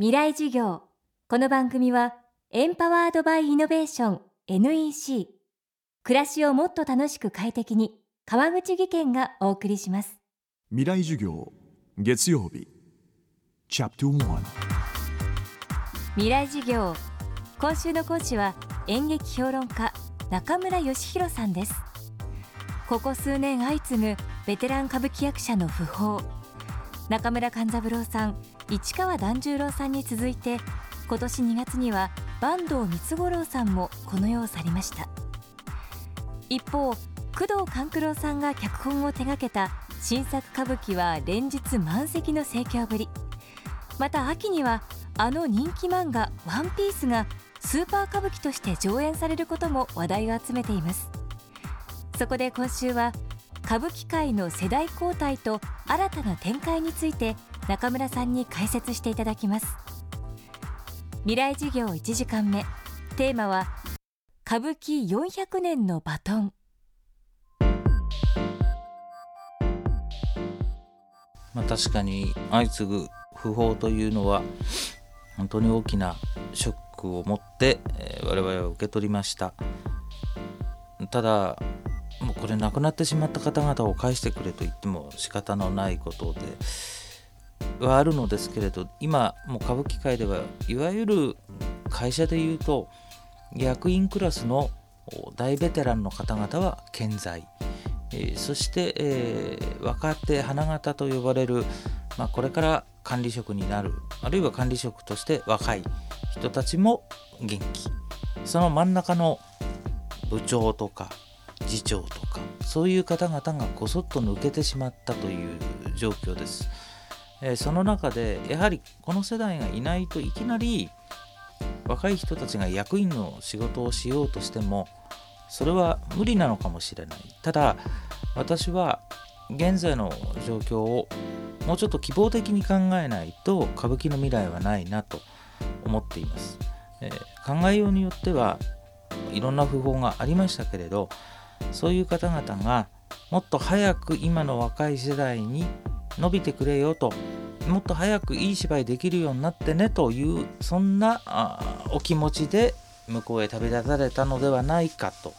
未来授業。この番組はエンパワードバイイノベーション NEC 暮らしをもっと楽しく快適に川口義賢がお送りします。未来授業月曜日。チャプト1未来授業。今週の講師は演劇評論家中村義弘さんです。ここ数年相次ぐベテラン歌舞伎役者の訃報中村勘三郎さん市川團十郎さんに続いて今年2月には坂東光五郎さんもこの世を去りました。一方工藤官九郎さんが脚本を手掛けた新作歌舞伎は連日満席の盛況ぶり。また秋にはあの人気漫画「ワンピースがスーパー歌舞伎として上演されることも話題を集めています。そこで今週は歌舞伎界の世代交代と新たな展開について中村さんに解説していただきます。未来授業1時間目。テーマは歌舞伎400年のバトン。まあ、確かに相次ぐ訃報というのは本当に大きなショックを持って、えー、我々は受け取りました。ただもうこれ亡くなってしまった方々を返してくれと言っても仕方のないことではあるのですけれど今もう歌舞伎界ではいわゆる会社でいうと役員クラスの大ベテランの方々は健在、えー、そして、えー、若手花形と呼ばれる、まあ、これから管理職になるあるいは管理職として若い人たちも元気。その真ん中の部長とか次長とかそういう方々がこそっと抜けてしまったという状況です。えー、その中でやはりこの世代がいないといきなり若い人たちが役員の仕事をしようとしてもそれは無理なのかもしれないただ私は現在の状況をもうちょっと希望的に考えないと歌舞伎の未来はないなと思っています、えー、考えようによってはいろんな訃報がありましたけれどそういう方々がもっと早く今の若い世代に伸びてくれよともっと早くいい芝居できるようになってねというそんなお気持ちで向こうへ旅立たれたのではないかと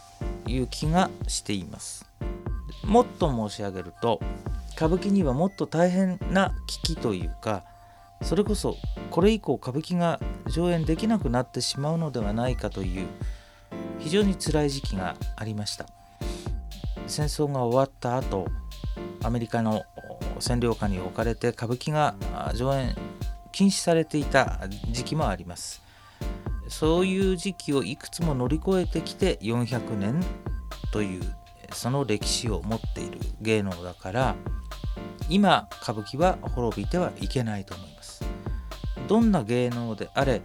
いう気がしています。もっと申し上げると歌舞伎にはもっと大変な危機というかそれこそこれ以降歌舞伎が上演できなくなってしまうのではないかという非常に辛い時期がありました。戦争が終わった後アメリカの占領下に置かれて歌舞伎が上演禁止されていた時期もあります。そういう時期をいくつも乗り越えてきて400年というその歴史を持っている芸能だから今歌舞伎は滅びてはいけないと思います。どんな芸能であれ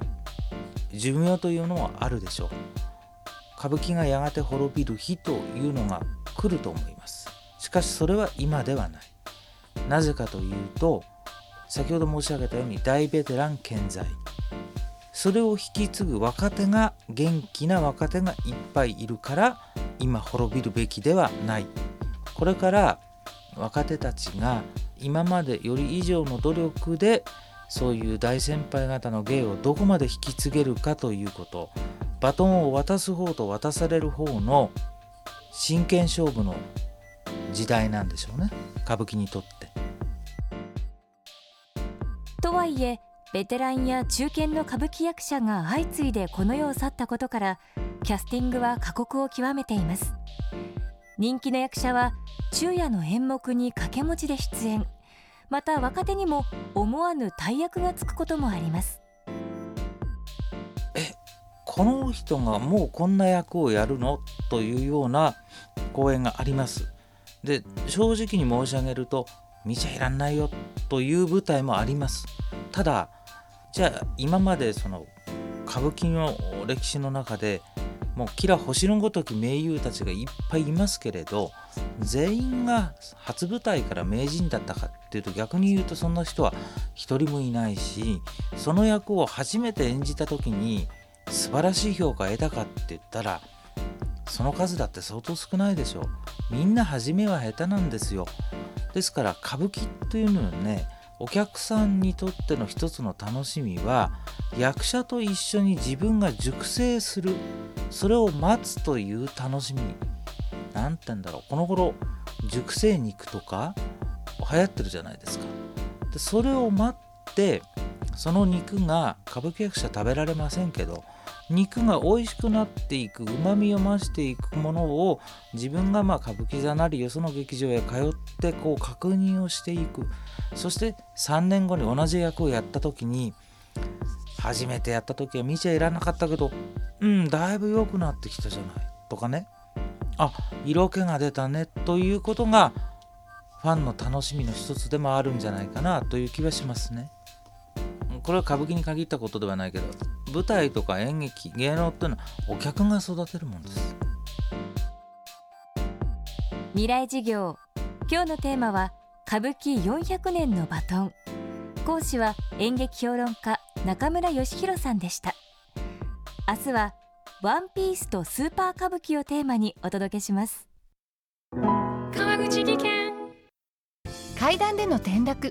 寿命というのはあるでしょう。歌舞伎がやがて滅びる日というのが来ると思います。しかしそれは今ではない。なぜかというと先ほど申し上げたように大ベテラン健在。それを引き継ぐ若手が元気な若手がいっぱいいるから今滅びるべきではない。これから若手たちが今までより以上の努力でそういう大先輩方の芸をどこまで引き継げるかということ。バトンを渡す方と渡される方の真剣勝負の時代なんでしょうね。歌舞伎にとって。とはいえベテランや中堅の歌舞伎役者が相次いでこの世を去ったことからキャスティングは過酷を極めています。人気の役者は昼夜の演目に掛け持ちで出演。また若手にも思わぬ大役がつくこともあります。えこの人がもうこんな役をやるの？というような公演があります。で正直に申し上げると見ちゃいらんないよという舞台もあります。ただじゃあ今までその歌舞伎の歴史の中でもうキラ星のごとき名優たちがいっぱいいますけれど全員が初舞台から名人だったかっていうと逆に言うとそんな人は一人もいないしその役を初めて演じた時に素晴らしい評価を得たかって言ったらその数だって相当少ないでしょみんな初めは下手なんですよ。ですから歌舞伎というのはねお客さんにとっての一つの楽しみは役者と一緒に自分が熟成するそれを待つという楽しみ。何て言うんだろう。この頃熟成肉とか流行ってるじゃないですか。でそれを待ってその肉が歌舞伎役者食べられませんけど肉が美味しくなっていくうまみを増していくものを自分がまあ歌舞伎座なりよその劇場へ通ってこう確認をしていくそして3年後に同じ役をやった時に初めてやった時は見ちゃいらなかったけどうんだいぶ良くなってきたじゃないとかねあ色気が出たねということがファンの楽しみの一つでもあるんじゃないかなという気はしますね。これは歌舞伎に限ったことではないけど舞台とか演劇芸能っていうのはお客が育てるもんです。未来事業。今日のテーマは歌舞伎400年のバトン。講師は演劇評論家中村義弘さんでした。明日はワンピースとスーパー歌舞伎をテーマにお届けします。川口技研。階段での転落